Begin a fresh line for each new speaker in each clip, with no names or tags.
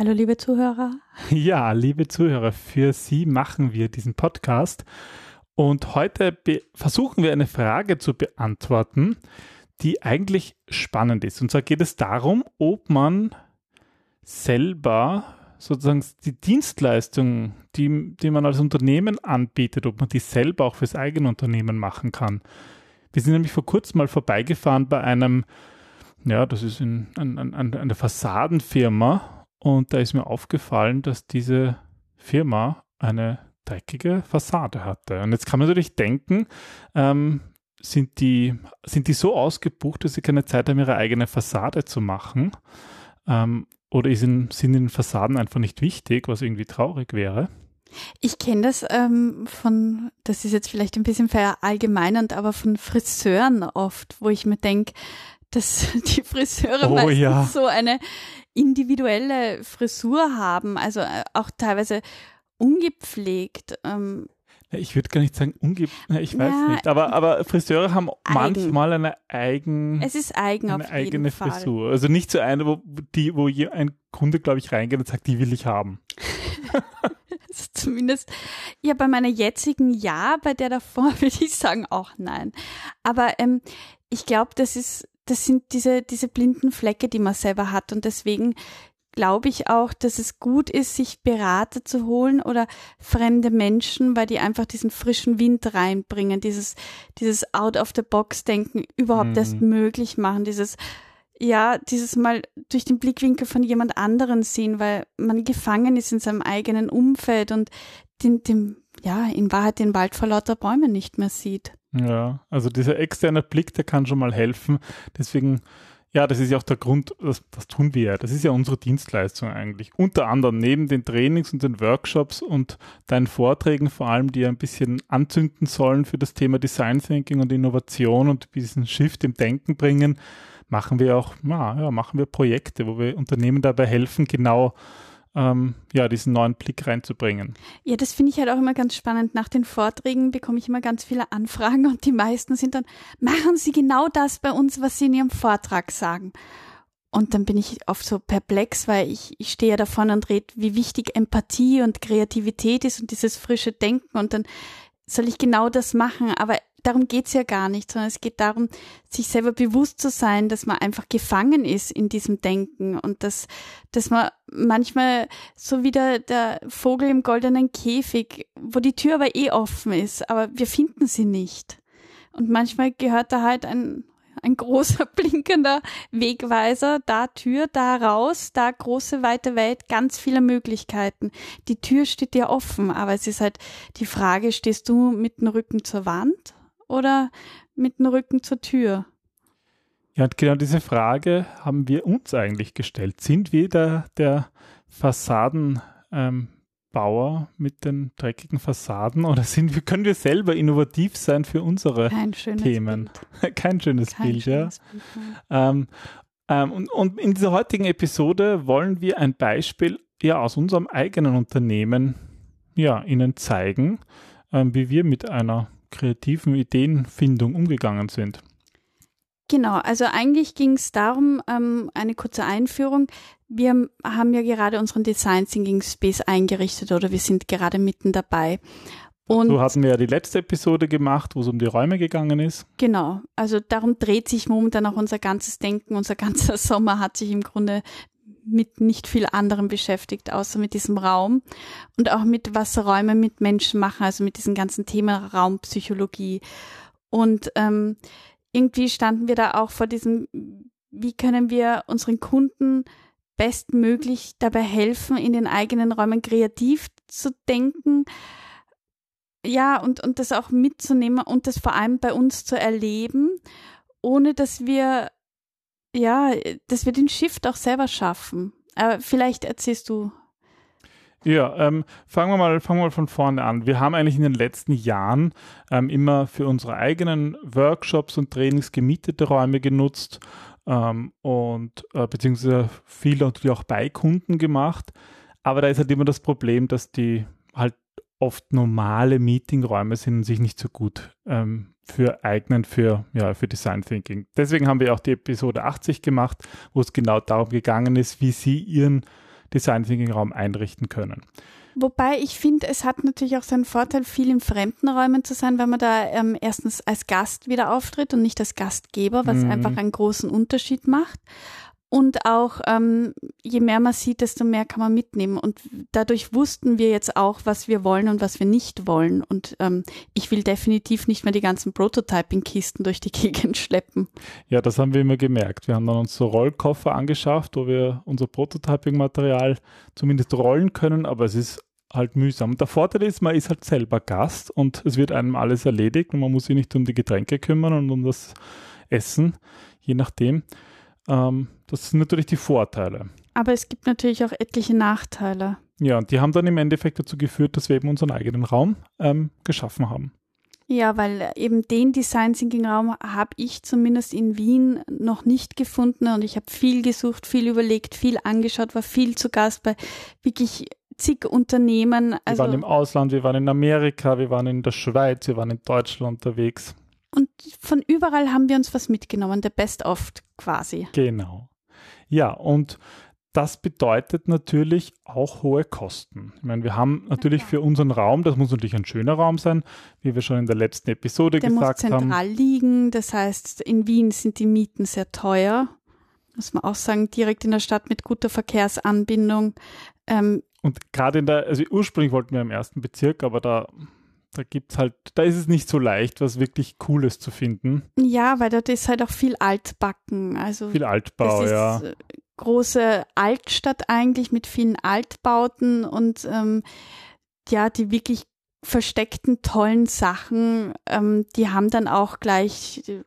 Hallo liebe Zuhörer.
Ja, liebe Zuhörer, für Sie machen wir diesen Podcast und heute versuchen wir eine Frage zu beantworten, die eigentlich spannend ist. Und zwar geht es darum, ob man selber sozusagen die Dienstleistung, die, die man als Unternehmen anbietet, ob man die selber auch fürs eigene Unternehmen machen kann. Wir sind nämlich vor kurzem mal vorbeigefahren bei einem, ja, das ist in, an, an, eine Fassadenfirma und da ist mir aufgefallen, dass diese Firma eine dreckige Fassade hatte. Und jetzt kann man natürlich denken, ähm, sind, die, sind die so ausgebucht, dass sie keine Zeit haben, ihre eigene Fassade zu machen? Ähm, oder in, sind in Fassaden einfach nicht wichtig, was irgendwie traurig wäre?
Ich kenne das ähm, von, das ist jetzt vielleicht ein bisschen verallgemeinernd, aber von Friseuren oft, wo ich mir denke, dass die Friseure oh, meistens ja. so eine individuelle Frisur haben, also äh, auch teilweise ungepflegt. Ähm,
ich würde gar nicht sagen ungepflegt, ich weiß ja, nicht, aber, aber Friseure haben eigen. manchmal eine eigen,
es ist eigen
eine eigene Frisur. Also nicht so eine, wo die, wo ein Kunde, glaube ich, reingeht und sagt, die will ich haben.
Zumindest, ja, bei meiner jetzigen ja, bei der davor würde ich sagen auch nein. Aber ähm, ich glaube, das ist das sind diese, diese blinden Flecke, die man selber hat. Und deswegen glaube ich auch, dass es gut ist, sich Berater zu holen oder fremde Menschen, weil die einfach diesen frischen Wind reinbringen, dieses, dieses Out-of-the-Box-Denken überhaupt mhm. erst möglich machen, dieses, ja, dieses Mal durch den Blickwinkel von jemand anderen sehen, weil man gefangen ist in seinem eigenen Umfeld und den, dem, ja, in Wahrheit den Wald vor lauter Bäumen nicht mehr sieht.
Ja, also dieser externe Blick, der kann schon mal helfen. Deswegen, ja, das ist ja auch der Grund, das, das tun wir ja. Das ist ja unsere Dienstleistung eigentlich. Unter anderem neben den Trainings und den Workshops und deinen Vorträgen vor allem, die ein bisschen anzünden sollen für das Thema Design Thinking und Innovation und diesen Shift im Denken bringen, machen wir auch, ja machen wir Projekte, wo wir Unternehmen dabei helfen, genau ähm, ja, diesen neuen Blick reinzubringen.
Ja, das finde ich halt auch immer ganz spannend. Nach den Vorträgen bekomme ich immer ganz viele Anfragen und die meisten sind dann, machen Sie genau das bei uns, was Sie in Ihrem Vortrag sagen. Und dann bin ich oft so perplex, weil ich, ich stehe ja davon und rede, wie wichtig Empathie und Kreativität ist und dieses frische Denken. Und dann soll ich genau das machen. Aber darum geht's ja gar nicht, sondern es geht darum, sich selber bewusst zu sein, dass man einfach gefangen ist in diesem Denken und dass, dass man manchmal so wie der, der Vogel im goldenen Käfig, wo die Tür aber eh offen ist, aber wir finden sie nicht. Und manchmal gehört da halt ein, ein großer blinkender Wegweiser, da Tür, da raus, da große weite Welt, ganz viele Möglichkeiten. Die Tür steht dir offen, aber es ist halt die Frage, stehst du mit dem Rücken zur Wand oder mit dem Rücken zur Tür?
Ja, und genau diese Frage haben wir uns eigentlich gestellt. Sind wir der, der Fassadenbauer ähm, mit den dreckigen Fassaden oder sind wir, können wir selber innovativ sein für unsere Themen? Kein schönes Kein Bild, schönes ja. Bild, ähm, ähm, und, und in dieser heutigen Episode wollen wir ein Beispiel ja, aus unserem eigenen Unternehmen ja, Ihnen zeigen, ähm, wie wir mit einer kreativen Ideenfindung umgegangen sind.
Genau, also eigentlich ging es darum, ähm, eine kurze Einführung. Wir haben ja gerade unseren Design Thinking Space eingerichtet oder wir sind gerade mitten dabei.
Und so hatten wir ja die letzte Episode gemacht, wo es um die Räume gegangen ist.
Genau, also darum dreht sich momentan auch unser ganzes Denken, unser ganzer Sommer hat sich im Grunde mit nicht viel anderem beschäftigt, außer mit diesem Raum und auch mit was Räume mit Menschen machen, also mit diesem ganzen Thema Raumpsychologie. Und ähm, irgendwie standen wir da auch vor diesem, wie können wir unseren Kunden bestmöglich dabei helfen, in den eigenen Räumen kreativ zu denken, ja, und, und das auch mitzunehmen und das vor allem bei uns zu erleben, ohne dass wir ja, dass wir den Shift auch selber schaffen. Aber vielleicht erzählst du.
Ja, ähm, fangen, wir mal, fangen wir mal von vorne an. Wir haben eigentlich in den letzten Jahren ähm, immer für unsere eigenen Workshops und Trainings gemietete Räume genutzt ähm, und äh, beziehungsweise viel natürlich auch bei Kunden gemacht. Aber da ist halt immer das Problem, dass die halt oft normale Meetingräume sind und sich nicht so gut ähm, für eignen für, ja, für Design Thinking. Deswegen haben wir auch die Episode 80 gemacht, wo es genau darum gegangen ist, wie Sie Ihren Design Thinking Raum einrichten können.
Wobei ich finde, es hat natürlich auch seinen Vorteil, viel in fremden Räumen zu sein, weil man da ähm, erstens als Gast wieder auftritt und nicht als Gastgeber, was mhm. einfach einen großen Unterschied macht. Und auch, ähm, je mehr man sieht, desto mehr kann man mitnehmen. Und dadurch wussten wir jetzt auch, was wir wollen und was wir nicht wollen. Und ähm, ich will definitiv nicht mehr die ganzen Prototyping-Kisten durch die Gegend schleppen.
Ja, das haben wir immer gemerkt. Wir haben dann uns so Rollkoffer angeschafft, wo wir unser Prototyping-Material zumindest rollen können, aber es ist halt mühsam. Der Vorteil ist, man ist halt selber Gast und es wird einem alles erledigt und man muss sich nicht um die Getränke kümmern und um das Essen, je nachdem. Ähm, das sind natürlich die Vorteile.
Aber es gibt natürlich auch etliche Nachteile.
Ja, und die haben dann im Endeffekt dazu geführt, dass wir eben unseren eigenen Raum ähm, geschaffen haben.
Ja, weil eben den Design Thinking Raum habe ich zumindest in Wien noch nicht gefunden und ich habe viel gesucht, viel überlegt, viel angeschaut, war viel zu Gast bei wirklich zig Unternehmen.
Also wir waren im Ausland, wir waren in Amerika, wir waren in der Schweiz, wir waren in Deutschland unterwegs.
Und von überall haben wir uns was mitgenommen, der Best of quasi.
Genau. Ja, und das bedeutet natürlich auch hohe Kosten. Ich meine, wir haben natürlich für unseren Raum, das muss natürlich ein schöner Raum sein, wie wir schon in der letzten Episode
der
gesagt
haben. Der muss zentral
haben.
liegen, das heißt, in Wien sind die Mieten sehr teuer. Muss man auch sagen, direkt in der Stadt mit guter Verkehrsanbindung.
Ähm, und gerade in der, also ursprünglich wollten wir im ersten Bezirk, aber da da gibt's halt, da ist es nicht so leicht, was wirklich Cooles zu finden.
Ja, weil dort ist halt auch viel Altbacken. Also
viel Altbau, ja. Äh,
große Altstadt eigentlich mit vielen Altbauten und ähm, ja, die wirklich versteckten tollen Sachen, ähm, die haben dann auch gleich äh,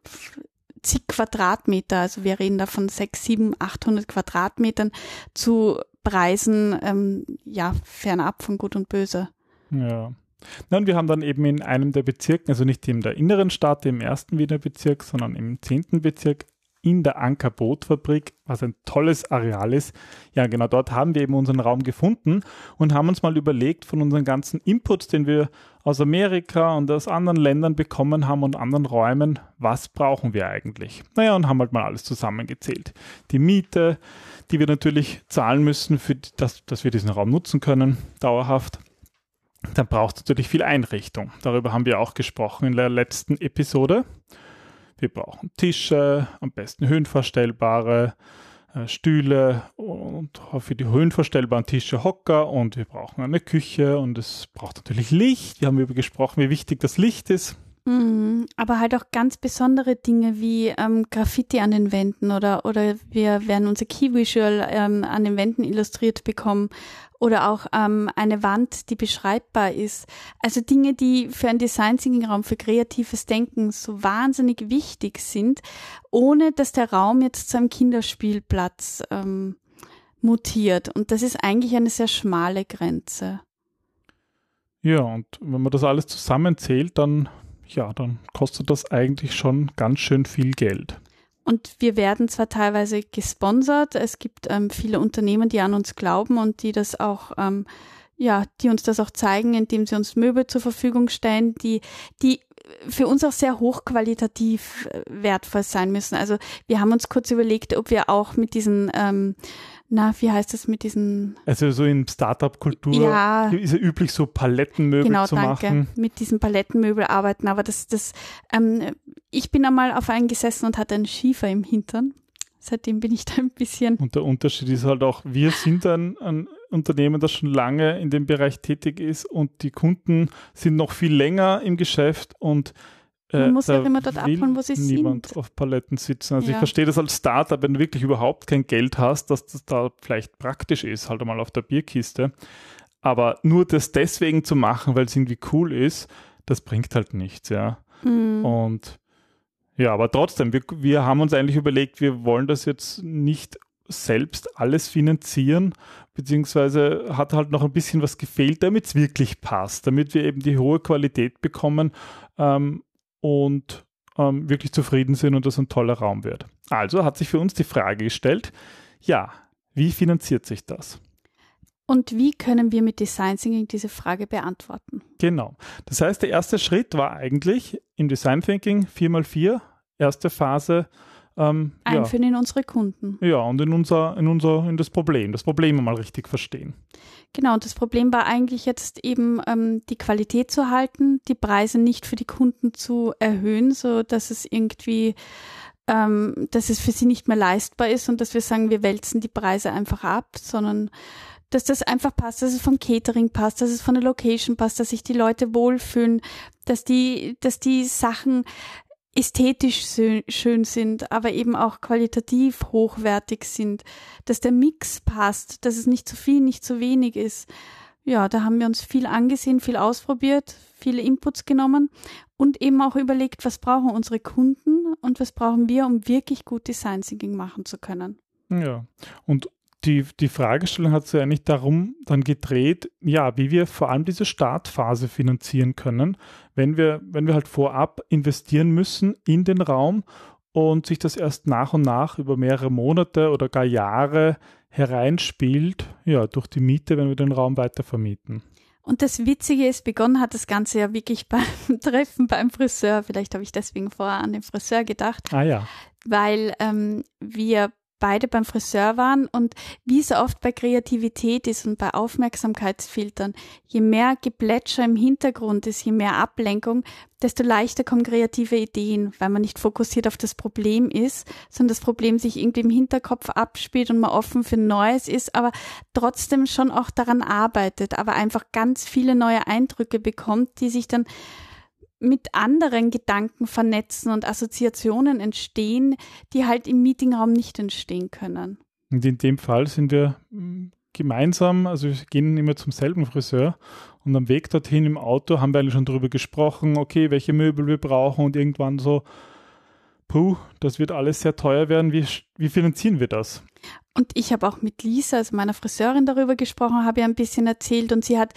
zig Quadratmeter. Also wir reden da von sechs, sieben, achthundert Quadratmetern zu Preisen, ähm, ja, fernab von Gut und Böse.
Ja. Und wir haben dann eben in einem der Bezirke, also nicht in der inneren Stadt, im ersten Wiener Bezirk, sondern im zehnten Bezirk, in der Ankerbootfabrik, was ein tolles Areal ist. Ja, genau dort haben wir eben unseren Raum gefunden und haben uns mal überlegt von unseren ganzen Inputs, den wir aus Amerika und aus anderen Ländern bekommen haben und anderen Räumen, was brauchen wir eigentlich? Naja, und haben halt mal alles zusammengezählt. Die Miete, die wir natürlich zahlen müssen, für das, dass wir diesen Raum nutzen können, dauerhaft dann braucht es natürlich viel Einrichtung. Darüber haben wir auch gesprochen in der letzten Episode. Wir brauchen Tische, am besten höhenverstellbare äh, Stühle und für die höhenverstellbaren Tische Hocker und wir brauchen eine Küche und es braucht natürlich Licht. Wir haben über gesprochen, wie wichtig das Licht ist.
Mhm, aber halt auch ganz besondere Dinge wie ähm, Graffiti an den Wänden oder, oder wir werden unser Key Visual ähm, an den Wänden illustriert bekommen oder auch ähm, eine Wand, die beschreibbar ist. Also Dinge, die für einen Design Thinking Raum, für kreatives Denken so wahnsinnig wichtig sind, ohne dass der Raum jetzt zu einem Kinderspielplatz ähm, mutiert. Und das ist eigentlich eine sehr schmale Grenze.
Ja, und wenn man das alles zusammenzählt, dann ja, dann kostet das eigentlich schon ganz schön viel Geld.
Und wir werden zwar teilweise gesponsert, es gibt ähm, viele Unternehmen, die an uns glauben und die das auch, ähm, ja, die uns das auch zeigen, indem sie uns Möbel zur Verfügung stellen, die, die für uns auch sehr hochqualitativ äh, wertvoll sein müssen. Also wir haben uns kurz überlegt, ob wir auch mit diesen ähm, na, wie heißt das mit diesen?
Also so in Startup-Kultur
ja,
ist ja üblich, so Palettenmöbel
genau,
zu
danke,
machen.
Mit diesen Palettenmöbel arbeiten, aber das, das, ähm, ich bin einmal auf einen gesessen und hatte einen Schiefer im Hintern. Seitdem bin ich da ein bisschen.
Und der Unterschied ist halt auch, wir sind ein, ein Unternehmen, das schon lange in dem Bereich tätig ist und die Kunden sind noch viel länger im Geschäft und
man äh, muss ja immer dort abholen, wo sie
niemand
sind.
auf Paletten sitzen. Also
Ja.
ich verstehe das als Startup, wenn du wirklich überhaupt kein Geld hast, dass das da vielleicht praktisch ist, halt einmal auf der Bierkiste. Aber nur das deswegen zu machen, weil es irgendwie cool ist, das bringt halt nichts, ja.
Mhm.
Und ja, aber trotzdem, wir, wir haben uns eigentlich überlegt, wir wollen das jetzt nicht selbst alles finanzieren, beziehungsweise hat halt noch ein bisschen was gefehlt, damit es wirklich passt, damit wir eben die hohe Qualität bekommen ähm, und ähm, wirklich zufrieden sind und das ein toller Raum wird. Also hat sich für uns die Frage gestellt, ja, wie finanziert sich das?
Und wie können wir mit Design Thinking diese Frage beantworten?
Genau. Das heißt, der erste Schritt war eigentlich im Design Thinking 4x4, erste Phase,
ähm, Einführen ja. in unsere Kunden.
Ja, und in unser, in unser, in das Problem, das Problem mal richtig verstehen.
Genau, und das Problem war eigentlich jetzt eben ähm, die Qualität zu halten, die Preise nicht für die Kunden zu erhöhen, so dass es irgendwie ähm, dass es für sie nicht mehr leistbar ist und dass wir sagen, wir wälzen die Preise einfach ab, sondern dass das einfach passt, dass es vom Catering passt, dass es von der Location passt, dass sich die Leute wohlfühlen, dass die, dass die Sachen ästhetisch schön sind, aber eben auch qualitativ hochwertig sind, dass der Mix passt, dass es nicht zu viel, nicht zu wenig ist. Ja, da haben wir uns viel angesehen, viel ausprobiert, viele Inputs genommen und eben auch überlegt, was brauchen unsere Kunden und was brauchen wir, um wirklich gut Design Thinking machen zu können.
Ja, und die, die Fragestellung hat sich eigentlich darum dann gedreht, ja, wie wir vor allem diese Startphase finanzieren können, wenn wir, wenn wir halt vorab investieren müssen in den Raum und sich das erst nach und nach über mehrere Monate oder gar Jahre hereinspielt, ja, durch die Miete, wenn wir den Raum weiter vermieten.
Und das Witzige ist, begonnen hat das Ganze ja wirklich beim Treffen beim Friseur. Vielleicht habe ich deswegen vorher an den Friseur gedacht.
Ah ja.
Weil ähm, wir beide beim Friseur waren. Und wie so oft bei Kreativität ist und bei Aufmerksamkeitsfiltern, je mehr Geplätscher im Hintergrund ist, je mehr Ablenkung, desto leichter kommen kreative Ideen, weil man nicht fokussiert auf das Problem ist, sondern das Problem sich irgendwie im Hinterkopf abspielt und man offen für Neues ist, aber trotzdem schon auch daran arbeitet, aber einfach ganz viele neue Eindrücke bekommt, die sich dann mit anderen Gedanken vernetzen und Assoziationen entstehen, die halt im Meetingraum nicht entstehen können.
Und in dem Fall sind wir hm, gemeinsam, also wir gehen immer zum selben Friseur und am Weg dorthin im Auto haben wir eigentlich schon darüber gesprochen, okay, welche Möbel wir brauchen und irgendwann so, puh, das wird alles sehr teuer werden, wie, wie finanzieren wir das?
Und ich habe auch mit Lisa, also meiner Friseurin, darüber gesprochen, habe ihr ein bisschen erzählt und sie hat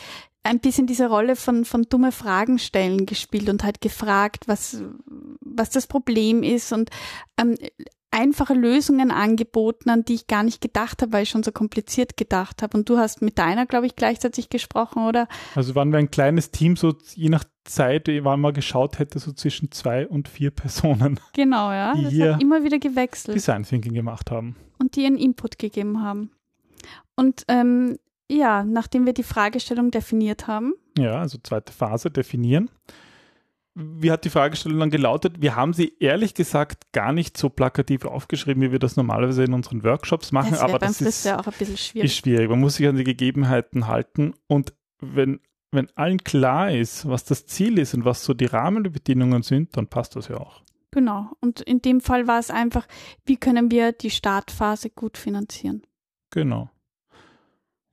ein bisschen diese Rolle von, von dumme Fragen stellen gespielt und halt gefragt, was, was das Problem ist und ähm, einfache Lösungen angeboten, an die ich gar nicht gedacht habe, weil ich schon so kompliziert gedacht habe. Und du hast mit deiner, glaube ich, gleichzeitig gesprochen, oder?
Also waren wir ein kleines Team, so je nach Zeit, wann man geschaut hätte, so zwischen zwei und vier Personen.
Genau, ja.
Die das hier
hat immer wieder gewechselt.
Design Thinking gemacht haben.
Und die ihren Input gegeben haben. Und ähm, ja, nachdem wir die Fragestellung definiert haben.
Ja, also zweite Phase, definieren. Wie hat die Fragestellung dann gelautet? Wir haben sie ehrlich gesagt gar nicht so plakativ aufgeschrieben, wie wir das normalerweise in unseren Workshops machen. Das aber das ist,
auch ein bisschen schwierig.
ist schwierig. Man muss sich an die Gegebenheiten halten. Und wenn, wenn allen klar ist, was das Ziel ist und was so die Rahmenbedingungen sind, dann passt das ja auch.
Genau. Und in dem Fall war es einfach, wie können wir die Startphase gut finanzieren?
Genau.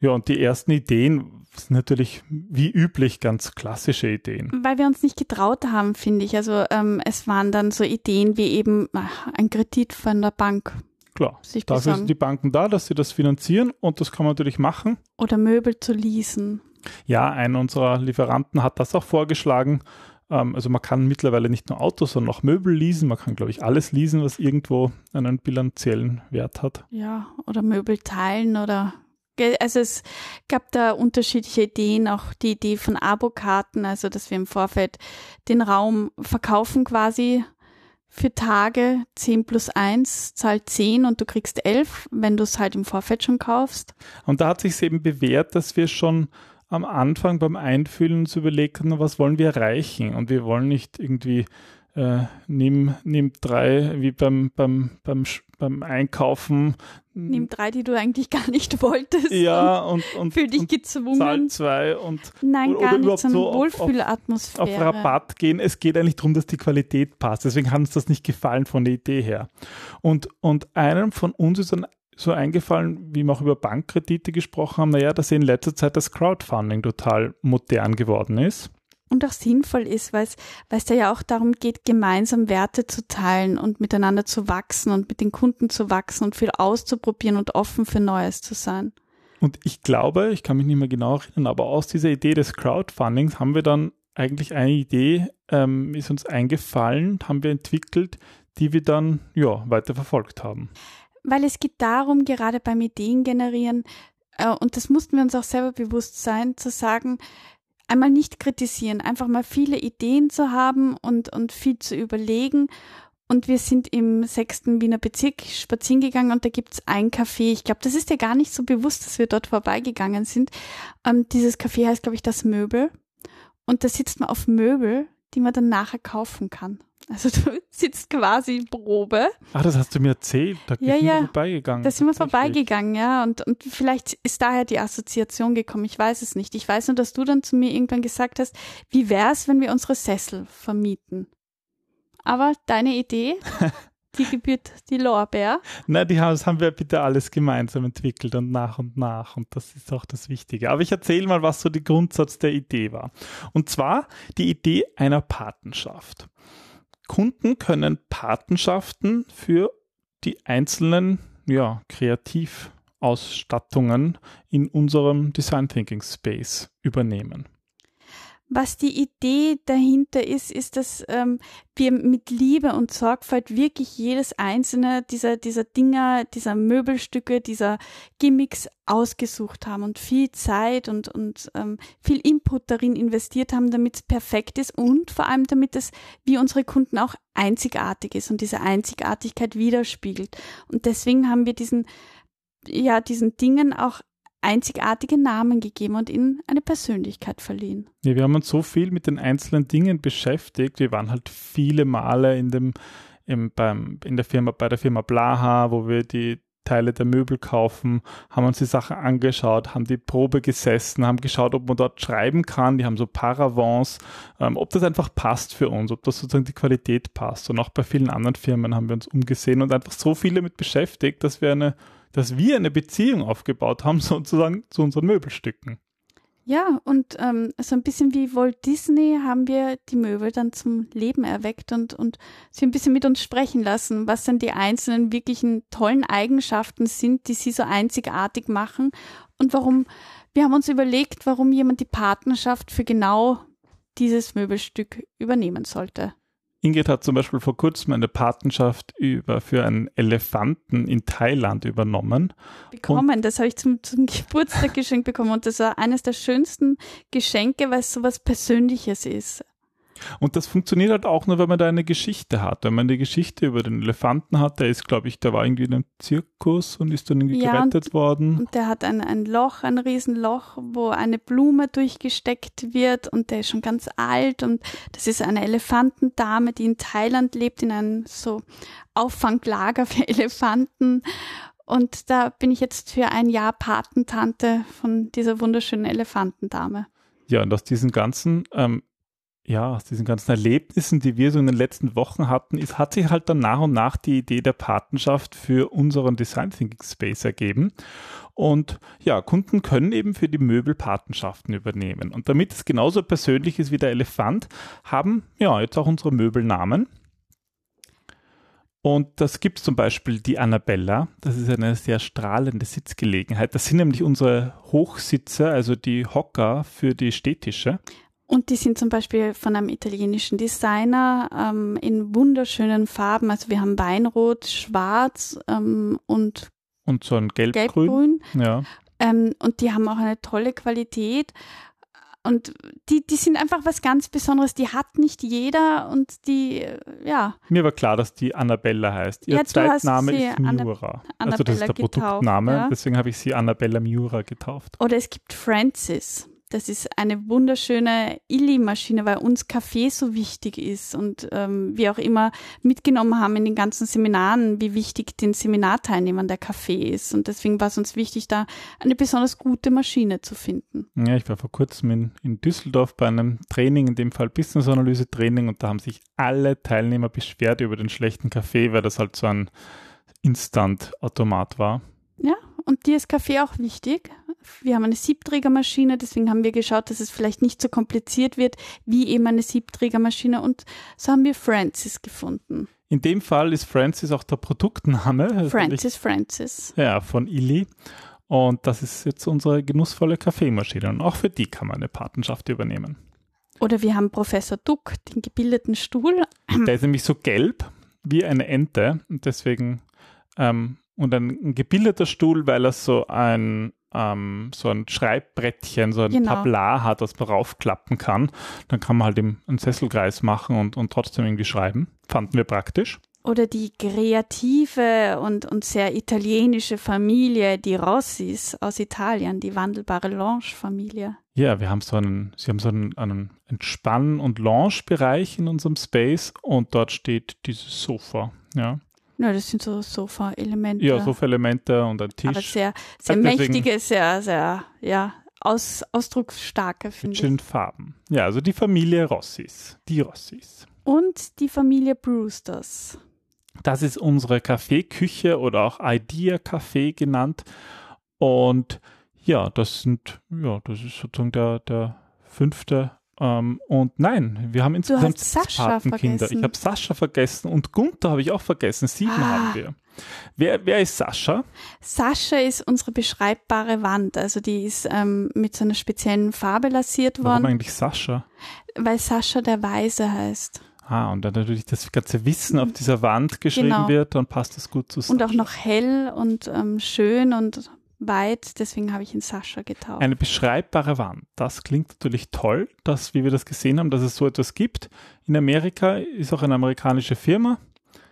Ja, und die ersten Ideen sind natürlich wie üblich ganz klassische Ideen.
Weil wir uns nicht getraut haben, finde ich. Also ähm, es waren dann so Ideen wie eben ach, ein Kredit von der Bank.
Klar, sich dafür besorgen. sind die Banken da, dass sie das finanzieren und das kann man natürlich machen.
Oder Möbel zu leasen.
Ja, einer unserer Lieferanten hat das auch vorgeschlagen. Ähm, also man kann mittlerweile nicht nur Autos, sondern auch Möbel leasen. Man kann, glaube ich, alles leasen, was irgendwo einen bilanziellen Wert hat.
Ja, oder Möbel teilen oder also es gab da unterschiedliche Ideen, auch die Idee von Abokarten, also dass wir im Vorfeld den Raum verkaufen quasi für Tage 10 plus 1 zahlt 10 und du kriegst 11, wenn du es halt im Vorfeld schon kaufst.
Und da hat sich eben bewährt, dass wir schon am Anfang beim Einfüllen uns überlegt haben, was wollen wir erreichen und wir wollen nicht irgendwie äh, nimm, nimm drei, wie beim, beim, beim, beim Einkaufen.
Nimm drei, die du eigentlich gar nicht wolltest.
Ja, und, und,
fühl dich und gezwungen.
Zahl zwei und
Nein, oder, gar oder nicht, so eine Wohlfühlatmosphäre.
Auf, auf, Rabatt gehen. Es geht eigentlich darum, dass die Qualität passt. Deswegen hat uns das nicht gefallen von der Idee her. Und, und einem von uns ist dann so eingefallen, wie wir auch über Bankkredite gesprochen haben, naja, dass in letzter Zeit das Crowdfunding total modern geworden ist.
Und auch sinnvoll ist, weil es, weil es da ja auch darum geht, gemeinsam Werte zu teilen und miteinander zu wachsen und mit den Kunden zu wachsen und viel auszuprobieren und offen für Neues zu sein.
Und ich glaube, ich kann mich nicht mehr genau erinnern, aber aus dieser Idee des Crowdfundings haben wir dann eigentlich eine Idee, ähm, ist uns eingefallen, haben wir entwickelt, die wir dann ja weiter verfolgt haben.
Weil es geht darum, gerade beim Ideen generieren, äh, und das mussten wir uns auch selber bewusst sein, zu sagen, einmal nicht kritisieren, einfach mal viele Ideen zu haben und, und viel zu überlegen. Und wir sind im sechsten Wiener Bezirk spazieren gegangen und da gibt's ein Café. Ich glaube, das ist ja gar nicht so bewusst, dass wir dort vorbeigegangen sind. Ähm, dieses Café heißt, glaube ich, das Möbel. Und da sitzt man auf Möbel, die man dann nachher kaufen kann. Also du sitzt quasi Probe.
Ach, das hast du mir erzählt. Da
ja,
sind
ja.
wir vorbeigegangen.
Da sind wir vorbeigegangen, ja. Und, und vielleicht ist daher die Assoziation gekommen. Ich weiß es nicht. Ich weiß nur, dass du dann zu mir irgendwann gesagt hast, wie wär's, wenn wir unsere Sessel vermieten? Aber deine Idee, die gebührt die Lorbeer.
Nein, die haben, das haben wir bitte alles gemeinsam entwickelt und nach und nach. Und das ist auch das Wichtige. Aber ich erzähle mal, was so der Grundsatz der Idee war. Und zwar die Idee einer Patenschaft. Kunden können Patenschaften für die einzelnen ja, Kreativausstattungen in unserem Design Thinking Space übernehmen.
Was die Idee dahinter ist, ist, dass ähm, wir mit Liebe und Sorgfalt wirklich jedes einzelne dieser, dieser Dinger, dieser Möbelstücke, dieser Gimmicks ausgesucht haben und viel Zeit und, und ähm, viel Input darin investiert haben, damit es perfekt ist und vor allem damit es wie unsere Kunden auch einzigartig ist und diese Einzigartigkeit widerspiegelt. Und deswegen haben wir diesen ja, diesen Dingen auch einzigartige Namen gegeben und ihnen eine Persönlichkeit verliehen.
Ja, wir haben uns so viel mit den einzelnen Dingen beschäftigt. Wir waren halt viele Male in dem, im, beim, in der Firma, bei der Firma Blaha, wo wir die Teile der Möbel kaufen, haben uns die Sachen angeschaut, haben die Probe gesessen, haben geschaut, ob man dort schreiben kann. Die haben so Paravents, ähm, ob das einfach passt für uns, ob das sozusagen die Qualität passt. Und auch bei vielen anderen Firmen haben wir uns umgesehen und einfach so viele mit beschäftigt, dass wir eine dass wir eine Beziehung aufgebaut haben, sozusagen zu unseren Möbelstücken.
Ja, und ähm, so ein bisschen wie Walt Disney haben wir die Möbel dann zum Leben erweckt und, und sie ein bisschen mit uns sprechen lassen, was dann die einzelnen wirklichen tollen Eigenschaften sind, die sie so einzigartig machen und warum, wir haben uns überlegt, warum jemand die Partnerschaft für genau dieses Möbelstück übernehmen sollte.
Ingrid hat zum Beispiel vor kurzem eine Patenschaft über, für einen Elefanten in Thailand übernommen.
Bekommen, und das habe ich zum, zum Geburtstag geschenkt bekommen und das war eines der schönsten Geschenke, weil es so was Persönliches ist.
Und das funktioniert halt auch nur, wenn man da eine Geschichte hat. Wenn man eine Geschichte über den Elefanten hat, der ist, glaube ich, der war irgendwie in einem Zirkus und ist dann irgendwie ja, gerettet
und,
worden.
Und der hat ein, ein Loch, ein Riesenloch, wo eine Blume durchgesteckt wird und der ist schon ganz alt und das ist eine Elefantendame, die in Thailand lebt, in einem so Auffanglager für Elefanten. Und da bin ich jetzt für ein Jahr Patentante von dieser wunderschönen Elefantendame.
Ja, und aus diesen ganzen ähm, ja, aus diesen ganzen Erlebnissen, die wir so in den letzten Wochen hatten, ist, hat sich halt dann nach und nach die Idee der Patenschaft für unseren Design Thinking Space ergeben. Und ja, Kunden können eben für die Möbel Patenschaften übernehmen. Und damit es genauso persönlich ist wie der Elefant, haben ja jetzt auch unsere Möbel Namen. Und das gibt es zum Beispiel die Annabella. Das ist eine sehr strahlende Sitzgelegenheit. Das sind nämlich unsere Hochsitze, also die Hocker für die Städtische.
Und die sind zum Beispiel von einem italienischen Designer ähm, in wunderschönen Farben. Also wir haben Weinrot, Schwarz ähm, und
und so ein
Gelbgrün.
Gelbgrün. Ja.
Ähm, und die haben auch eine tolle Qualität. Und die, die sind einfach was ganz Besonderes. Die hat nicht jeder und die, äh, ja.
Mir war klar, dass die Annabella heißt. Ihr ja, Zweitname ist Miura.
Anna
also das ist der
getauft,
Produktname.
Ja.
Deswegen habe ich sie Annabella Miura getauft.
Oder es gibt Francis. Das ist eine wunderschöne Illy-Maschine, weil uns Kaffee so wichtig ist und ähm, wir auch immer mitgenommen haben in den ganzen Seminaren, wie wichtig den Seminarteilnehmern der Kaffee ist. Und deswegen war es uns wichtig, da eine besonders gute Maschine zu finden.
Ja, ich war vor kurzem in, in Düsseldorf bei einem Training, in dem Fall Business-Analyse-Training, und da haben sich alle Teilnehmer beschwert über den schlechten Kaffee, weil das halt so ein Instant-Automat war.
Ja, und dir ist Kaffee auch wichtig. Wir haben eine Siebträgermaschine, deswegen haben wir geschaut, dass es vielleicht nicht so kompliziert wird wie eben eine Siebträgermaschine und so haben wir Francis gefunden.
In dem Fall ist Francis auch der Produktname.
Francis Francis.
Ja, von Illy. Und das ist jetzt unsere genussvolle Kaffeemaschine. Und auch für die kann man eine Patenschaft übernehmen.
Oder wir haben Professor Duck, den gebildeten Stuhl.
Der ist nämlich so gelb wie eine Ente und deswegen ähm, und ein, gebildeter Stuhl, weil er so ein ähm, so ein Schreibbrettchen, so ein genau. Tablar hat, das man raufklappen kann. Dann kann man halt im, einen Sesselkreis machen und, und trotzdem irgendwie schreiben. Fanden wir praktisch.
Oder die kreative und, und sehr italienische Familie, die Rossis aus Italien, die wandelbare Lounge-Familie.
Ja, wir haben so einen, sie haben so einen, einen Entspann- und Lounge-Bereich in unserem Space und dort steht dieses Sofa. Ja.
Ja, das sind so Sofa-Elemente.
Ja, Sofa-Elemente und ein Tisch. Aber
sehr, sehr mächtige, sehr, sehr, ja, aus, ausdrucksstarke,
finde ich. Mit schönen Farben. Ja, also die Familie Rossis. Die Rossis.
Und die Familie Brewsters.
Das ist unsere Kaffeeküche oder auch Idea Café genannt. Und ja, das sind, ja, das ist sozusagen der, der fünfte ähm, und nein, wir haben insgesamt
sechs Patenkinder.
Ich habe Sascha vergessen und Gunther habe ich auch vergessen. Sieben ah. haben wir. Wer, wer ist Sascha?
Sascha ist unsere beschreibbare Wand. Also die ist ähm, mit so einer speziellen Farbe lasiert worden.
Warum eigentlich Sascha?
Weil Sascha der Weise heißt.
Ah, und dann natürlich das ganze Wissen auf dieser Wand geschrieben genau. wird, dann passt das gut zusammen.
Und auch noch hell und ähm, schön und weit, deswegen habe ich ihn Sascha getauft.
Eine beschreibbare Wand. Das klingt natürlich toll, dass, wie wir das gesehen haben, dass es so etwas gibt. In Amerika ist auch eine amerikanische Firma.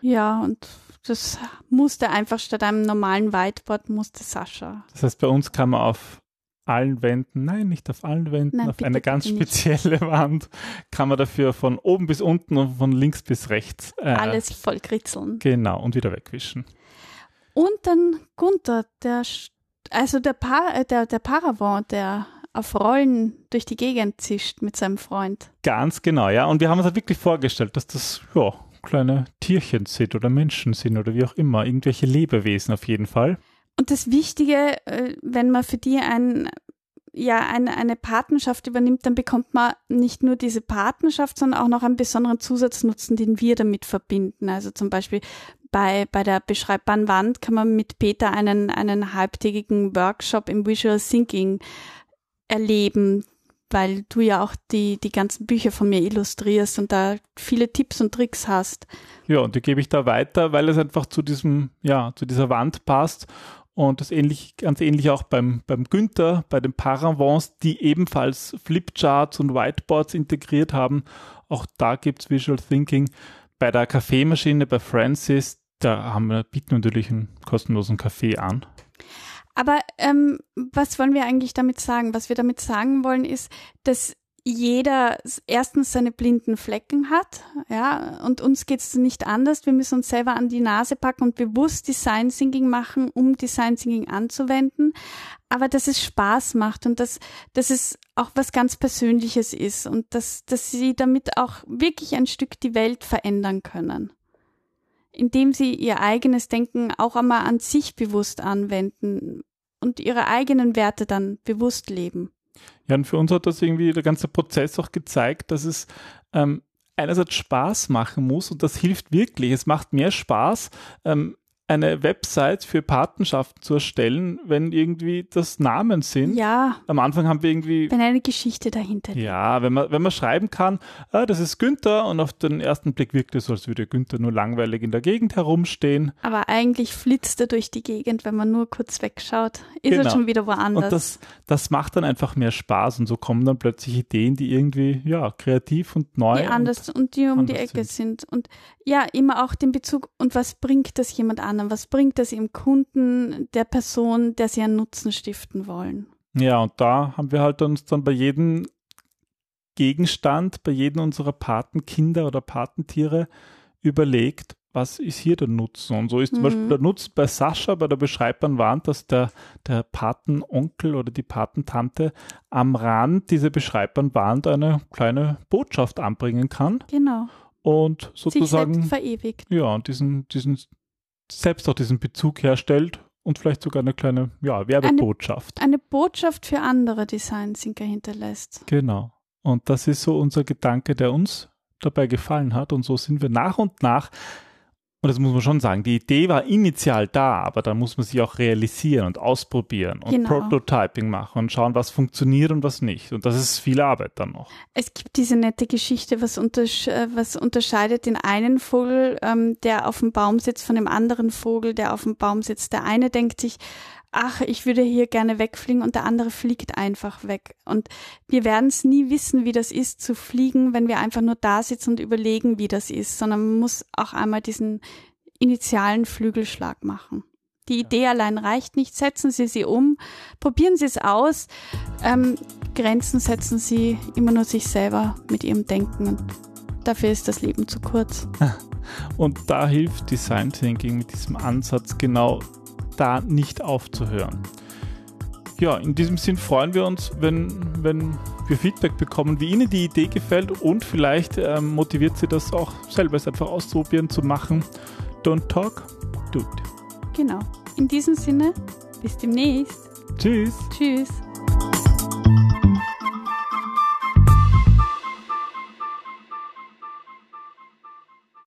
Ja, und das musste einfach statt einem normalen Whiteboard musste Sascha.
Das heißt, bei uns kann man auf allen Wänden, nein, nicht auf allen Wänden, nein, auf bitte, eine ganz spezielle nicht. Wand kann man dafür von oben bis unten und von links bis rechts
äh, alles voll kritzeln.
Genau, und wieder wegwischen.
Und dann Gunther, der also der, pa äh, der, der Paravent, der auf Rollen durch die Gegend zischt mit seinem Freund.
Ganz genau, ja. Und wir haben uns halt wirklich vorgestellt, dass das, ja, kleine Tierchen sind oder Menschen sind oder wie auch immer, irgendwelche Lebewesen auf jeden Fall.
Und das Wichtige, äh, wenn man für die ein, ja, eine, eine Patenschaft übernimmt, dann bekommt man nicht nur diese Patenschaft, sondern auch noch einen besonderen Zusatznutzen, den wir damit verbinden. Also zum Beispiel bei, bei der beschreibbaren Wand kann man mit Peter einen, einen halbtägigen Workshop im Visual Thinking erleben, weil du ja auch die, die ganzen Bücher von mir illustrierst und da viele Tipps und Tricks hast.
Ja, und die gebe ich da weiter, weil es einfach zu diesem, ja, zu dieser Wand passt. Und das ähnlich, ganz ähnlich auch beim, beim Günther, bei den Paravents, die ebenfalls Flipcharts und Whiteboards integriert haben. Auch da gibt es Visual Thinking. Bei der Kaffeemaschine bei Francis, da haben wir, bieten natürlich einen kostenlosen Kaffee an.
Aber ähm, was wollen wir eigentlich damit sagen? Was wir damit sagen wollen, ist, dass jeder erstens seine blinden Flecken hat, ja, und uns geht es nicht anders. Wir müssen uns selber an die Nase packen und bewusst Design Thinking machen, um Design Thinking anzuwenden. Aber dass es Spaß macht und dass, dass es auch was ganz Persönliches ist und dass, dass sie damit auch wirklich ein Stück die Welt verändern können indem sie ihr eigenes Denken auch einmal an sich bewusst anwenden und ihre eigenen Werte dann bewusst leben.
Ja, und für uns hat das irgendwie der ganze Prozess auch gezeigt, dass es ähm, einerseits Spaß machen muss und das hilft wirklich. Es macht mehr Spaß, ähm, eine Website für Patenschaften zu erstellen, wenn irgendwie das Namen sind.
Ja.
Am Anfang haben wir irgendwie.
Wenn eine Geschichte dahinter
liegt. Ja, wenn man, wenn man schreiben kann, ah, das ist Günther und auf den ersten Blick wirkt es so, als würde Günther nur langweilig in der Gegend herumstehen.
Aber eigentlich flitzt er durch die Gegend, wenn man nur kurz wegschaut. Ist genau. er schon wieder woanders.
Und das, das macht dann einfach mehr Spaß und so kommen dann plötzlich Ideen, die irgendwie, ja, kreativ und neu.
Die anders und, und die um die Ecke sind. sind. Und ja, immer auch den Bezug und was bringt das jemand anderem? Was bringt das ihrem Kunden, der Person, der sie einen Nutzen stiften wollen?
Ja, und da haben wir halt uns dann bei jedem Gegenstand, bei jedem unserer Patenkinder oder Patentiere überlegt, was ist hier der Nutzen? Und so ist mhm. zum Beispiel der Nutzen bei Sascha, bei der beschreibbaren Wand, dass der, der Patenonkel oder die Patentante am Rand dieser beschreibbaren Wand eine kleine Botschaft anbringen kann.
Genau
und sozusagen
sich verewigt.
Ja, und diesen, diesen selbst auch diesen Bezug herstellt und vielleicht sogar eine kleine ja, Werbebotschaft.
Eine, eine Botschaft für andere Design Thinker hinterlässt.
Genau. Und das ist so unser Gedanke, der uns dabei gefallen hat. Und so sind wir nach und nach und das muss man schon sagen, die Idee war initial da, aber dann muss man sie auch realisieren und ausprobieren und genau. Prototyping machen und schauen, was funktioniert und was nicht. Und das ist viel Arbeit dann noch.
Es gibt diese nette Geschichte, was, untersch äh, was unterscheidet den einen Vogel, ähm, der auf dem Baum sitzt, von dem anderen Vogel, der auf dem Baum sitzt. Der eine denkt sich, ach, ich würde hier gerne wegfliegen und der andere fliegt einfach weg. Und wir werden es nie wissen, wie das ist zu fliegen, wenn wir einfach nur da sitzen und überlegen, wie das ist, sondern man muss auch einmal diesen initialen Flügelschlag machen. Die Idee allein reicht nicht. Setzen Sie sie um, probieren Sie es aus. Ähm, Grenzen setzen Sie immer nur sich selber mit Ihrem Denken. Und dafür ist das Leben zu kurz.
Und da hilft Design Thinking mit diesem Ansatz genau da nicht aufzuhören. Ja, in diesem Sinn freuen wir uns, wenn, wenn wir Feedback bekommen, wie Ihnen die Idee gefällt und vielleicht ähm, motiviert Sie das auch selber es einfach auszuprobieren, zu machen. Don't talk, do it.
Genau. In diesem Sinne, bis demnächst.
Tschüss.
Tschüss.